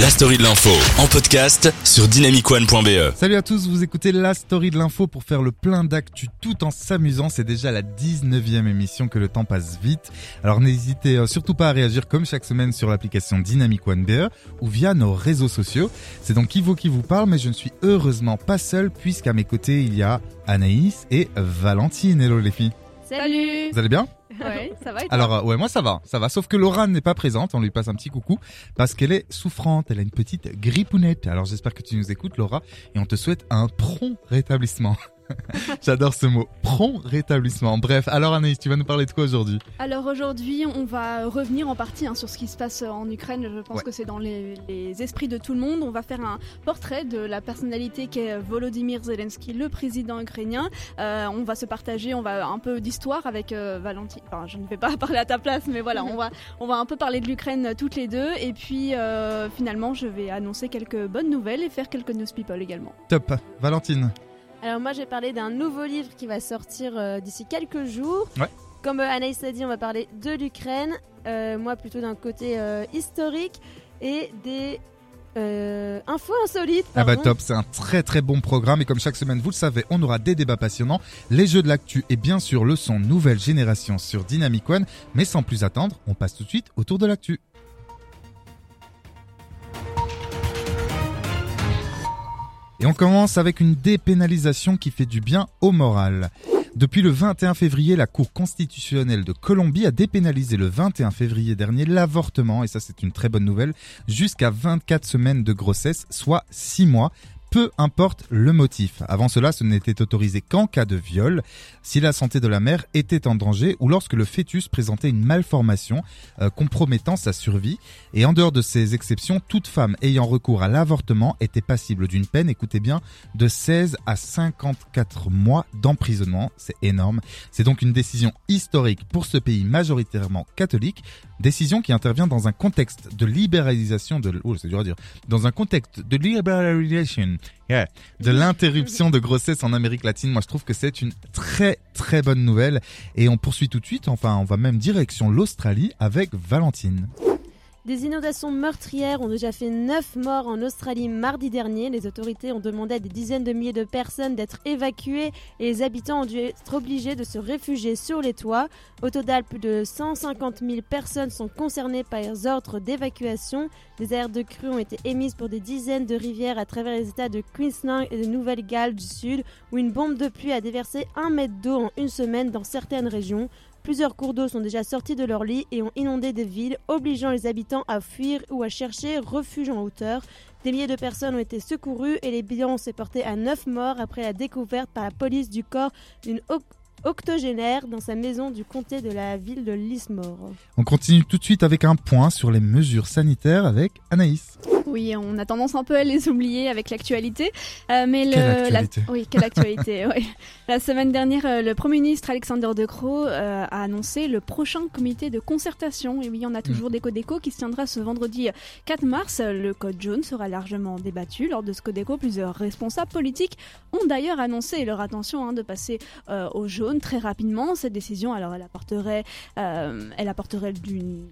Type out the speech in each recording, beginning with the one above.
La story de l'info en podcast sur dynamicone.be. Salut à tous, vous écoutez la story de l'info pour faire le plein d'actu tout en s'amusant. C'est déjà la 19e émission que le temps passe vite. Alors n'hésitez euh, surtout pas à réagir comme chaque semaine sur l'application Dynamic One BE ou via nos réseaux sociaux. C'est donc Ivo qui vous parle, mais je ne suis heureusement pas seul puisqu'à mes côtés il y a Anaïs et Valentine. Hello les filles. Salut Vous allez bien? Ça va Alors euh, ouais moi ça va, ça va. Sauf que Laura n'est pas présente, on lui passe un petit coucou parce qu'elle est souffrante, elle a une petite grippounette. Alors j'espère que tu nous écoutes Laura et on te souhaite un prompt rétablissement. J'adore ce mot, prompt rétablissement. Bref, alors Anaïs, tu vas nous parler de quoi aujourd'hui? Alors aujourd'hui, on va revenir en partie hein, sur ce qui se passe en Ukraine. Je pense Ouais. que c'est dans les, les esprits de tout le monde. On va faire un portrait de la personnalité qu'est Volodymyr Zelensky, le président ukrainien. Euh, on va se partager, on va un peu d'histoire avec euh, Valentine. Enfin, je ne vais pas parler à ta place, mais voilà, on va, on va un peu parler de l'Ukraine toutes les deux. Et puis euh, finalement, je vais annoncer quelques bonnes nouvelles et faire quelques news people également. Top, Valentine. Alors moi j'ai parlé d'un nouveau livre qui va sortir euh, d'ici quelques jours. Ouais. Comme euh, Anaïs l'a dit, on va parler de l'Ukraine. Euh, moi plutôt d'un côté historique et des euh, infos insolites. Ah bah pardon. top, c'est un très très bon programme et comme chaque semaine vous le savez, on aura des débats passionnants, les jeux de l'actu et bien sûr le son nouvelle génération sur Dynamic One. Mais sans plus attendre, on passe tout de suite au tour de l'actu. Et on commence avec une dépénalisation qui fait du bien au moral. Depuis le 21 février, la Cour constitutionnelle de Colombie a dépénalisé le 21 février dernier l'avortement, et ça c'est une très bonne nouvelle, jusqu'à 24 semaines de grossesse, soit 6 mois. Peu importe le motif. Avant cela, ce n'était autorisé qu'en cas de viol, si la santé de la mère était en danger ou lorsque le fœtus présentait une malformation euh, compromettant sa survie. Et en dehors de ces exceptions, toute femme ayant recours à l'avortement était passible d'une peine, écoutez bien, de 16 à 54 mois d'emprisonnement. C'est énorme. C'est donc une décision historique pour ce pays majoritairement catholique, décision qui intervient dans un contexte de libéralisation de, oh, c'est dur à dire, dans un contexte de libéralisation, de l'interruption de grossesse en Amérique latine. Moi, je trouve que c'est une très très bonne nouvelle. Et on poursuit tout de suite, enfin, on va même direction l'Australie avec Valentine. Des inondations meurtrières ont déjà fait 9 morts en Australie mardi dernier. Les autorités ont demandé à des dizaines de milliers de personnes d'être évacuées et les habitants ont dû être obligés de se réfugier sur les toits. Au total, plus de 150 000 personnes sont concernées par les ordres d'évacuation. Des aires de crue ont été émises pour des dizaines de rivières à travers les états de Queensland et de Nouvelle-Galles du Sud, où une bombe de pluie a déversé un mètre d'eau en une semaine dans certaines régions. Plusieurs cours d'eau sont déjà sortis de leur lit et ont inondé des villes, obligeant les habitants à fuir ou à chercher refuge en hauteur. Des milliers de personnes ont été secourues et les bilans s'est porté à 9 morts après la découverte par la police du corps d'une oc- octogénaire dans sa maison du comté de la ville de Lismore. On continue tout de suite avec un point sur les mesures sanitaires avec Anaïs. Oui, on a tendance un peu à les oublier avec l'actualité. Euh, mais le, Quelle actualité la, oui, quelle actualité. oui. La semaine dernière, euh, le Premier ministre Alexander De Croo euh, a annoncé le prochain comité de concertation. Et oui, on a toujours des Codeco qui se tiendra ce vendredi 4 mars. Le code jaune sera largement débattu. Lors de ce Codeco, plusieurs responsables politiques ont d'ailleurs annoncé leur intention hein, de passer euh, au jaune très rapidement. Cette décision, alors, elle apporterait, elle apporterait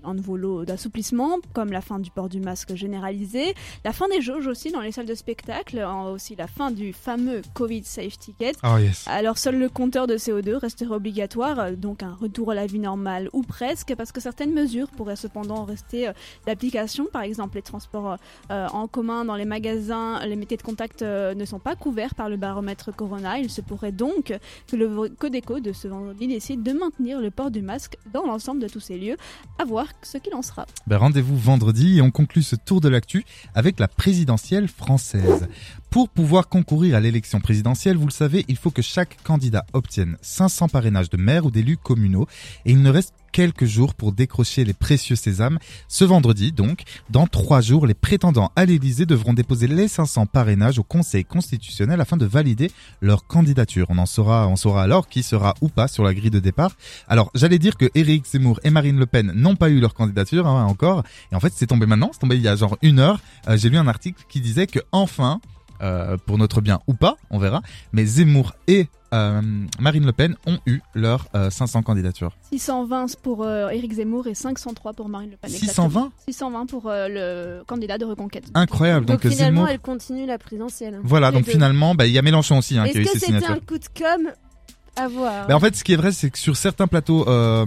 un nouveau lot d'assouplissement, comme la fin du port du masque généralisé, la fin des jauges aussi dans les salles de spectacle, aussi la fin du fameux Covid Safe Ticket. Oh yes. Alors seul le compteur de CO2 resterait obligatoire, euh, donc un retour à la vie normale ou presque, parce que certaines mesures pourraient cependant rester euh, d'application. Par exemple, les transports euh, en commun dans les magasins, les métiers de contact ne sont pas couverts par le baromètre Corona. Il se pourrait donc que le Codeco de ce vendredi décide de maintenir le port du masque dans l'ensemble de tous ces lieux. À voir ce qu'il en sera. Ben, rendez-vous vendredi et on conclut ce tour de l'actu avec la présidentielle française. Pour pouvoir concourir à l'élection présidentielle, vous le savez, il faut que chaque candidat obtienne 500 parrainages de maires ou d'élus communaux et il ne reste quelques jours pour décrocher les précieux sésames. Ce vendredi, donc, dans trois jours, les prétendants à l'Élysée devront déposer les 500 parrainages au Conseil constitutionnel afin de valider leur candidature. On en saura, on saura alors qui sera ou pas sur la grille de départ. Alors, j'allais dire que Éric Zemmour et Marine Le Pen n'ont pas eu leur candidature hein, encore. Et en fait, c'est tombé maintenant, c'est tombé il y a genre une heure. Euh, J'ai lu un article qui disait que enfin, euh, pour notre bien ou pas, on verra. Mais Zemmour et euh, Marine Le Pen ont eu leurs euh, 500 candidatures. 620 pour euh, Éric Zemmour et 503 pour Marine Le Pen. 620 620 pour euh, le candidat de Reconquête. Incroyable. Donc, Donc, finalement, Zemmour. elle continue la présidentielle. Voilà, Les donc deux. finalement, bah, il y a Mélenchon aussi hein, qui a eu Est-ce ses que c'était signatures. un coup de com' à voir? Bah, en fait, ce qui est vrai, c'est que sur certains plateaux euh,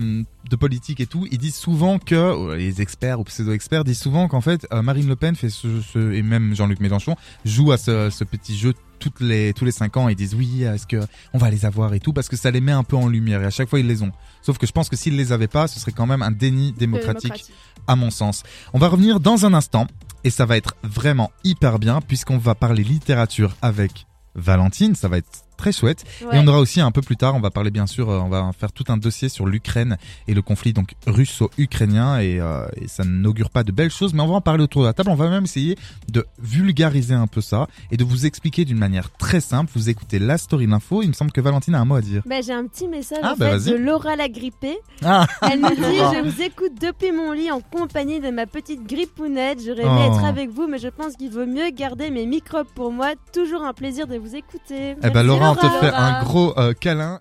de politique et tout, ils disent souvent que euh, les experts ou pseudo-experts disent souvent qu'en fait euh, Marine Le Pen fait ce, ce- et même Jean-Luc Mélenchon joue à ce, ce petit jeu toutes les tous les cinq ans. Ils disent oui, est-ce que on va les avoir et tout parce que ça les met un peu en lumière et à chaque fois ils les ont. Sauf que je pense que s'ils les avaient pas, ce serait quand même un déni démocratique à mon sens. On va revenir dans un instant et ça va être vraiment hyper bien puisqu'on va parler littérature avec Valentine. Ça va être très chouette. Ouais. Et on aura aussi un peu plus tard, on va parler bien sûr, euh, on va faire tout un dossier sur l'Ukraine et le conflit donc russo-ukrainien et, euh, et ça n'augure pas de belles choses, mais on va en parler autour de la table. On va même essayer de vulgariser un peu ça et de vous expliquer d'une manière très simple. Vous écoutez la story l'info. Il me semble que Valentine a un mot à dire. Bah, j'ai un petit message Ah, en bah, fait, de Laura la grippée. Ah, Elle nous dit. Je vous écoute depuis mon lit en compagnie de ma petite grippounette. J'aurais aimé Oh. être avec vous, mais je pense qu'il vaut mieux garder mes microbes pour moi. Toujours un plaisir de vous écouter. eh ben Laura, on te fait un gros euh, câlin.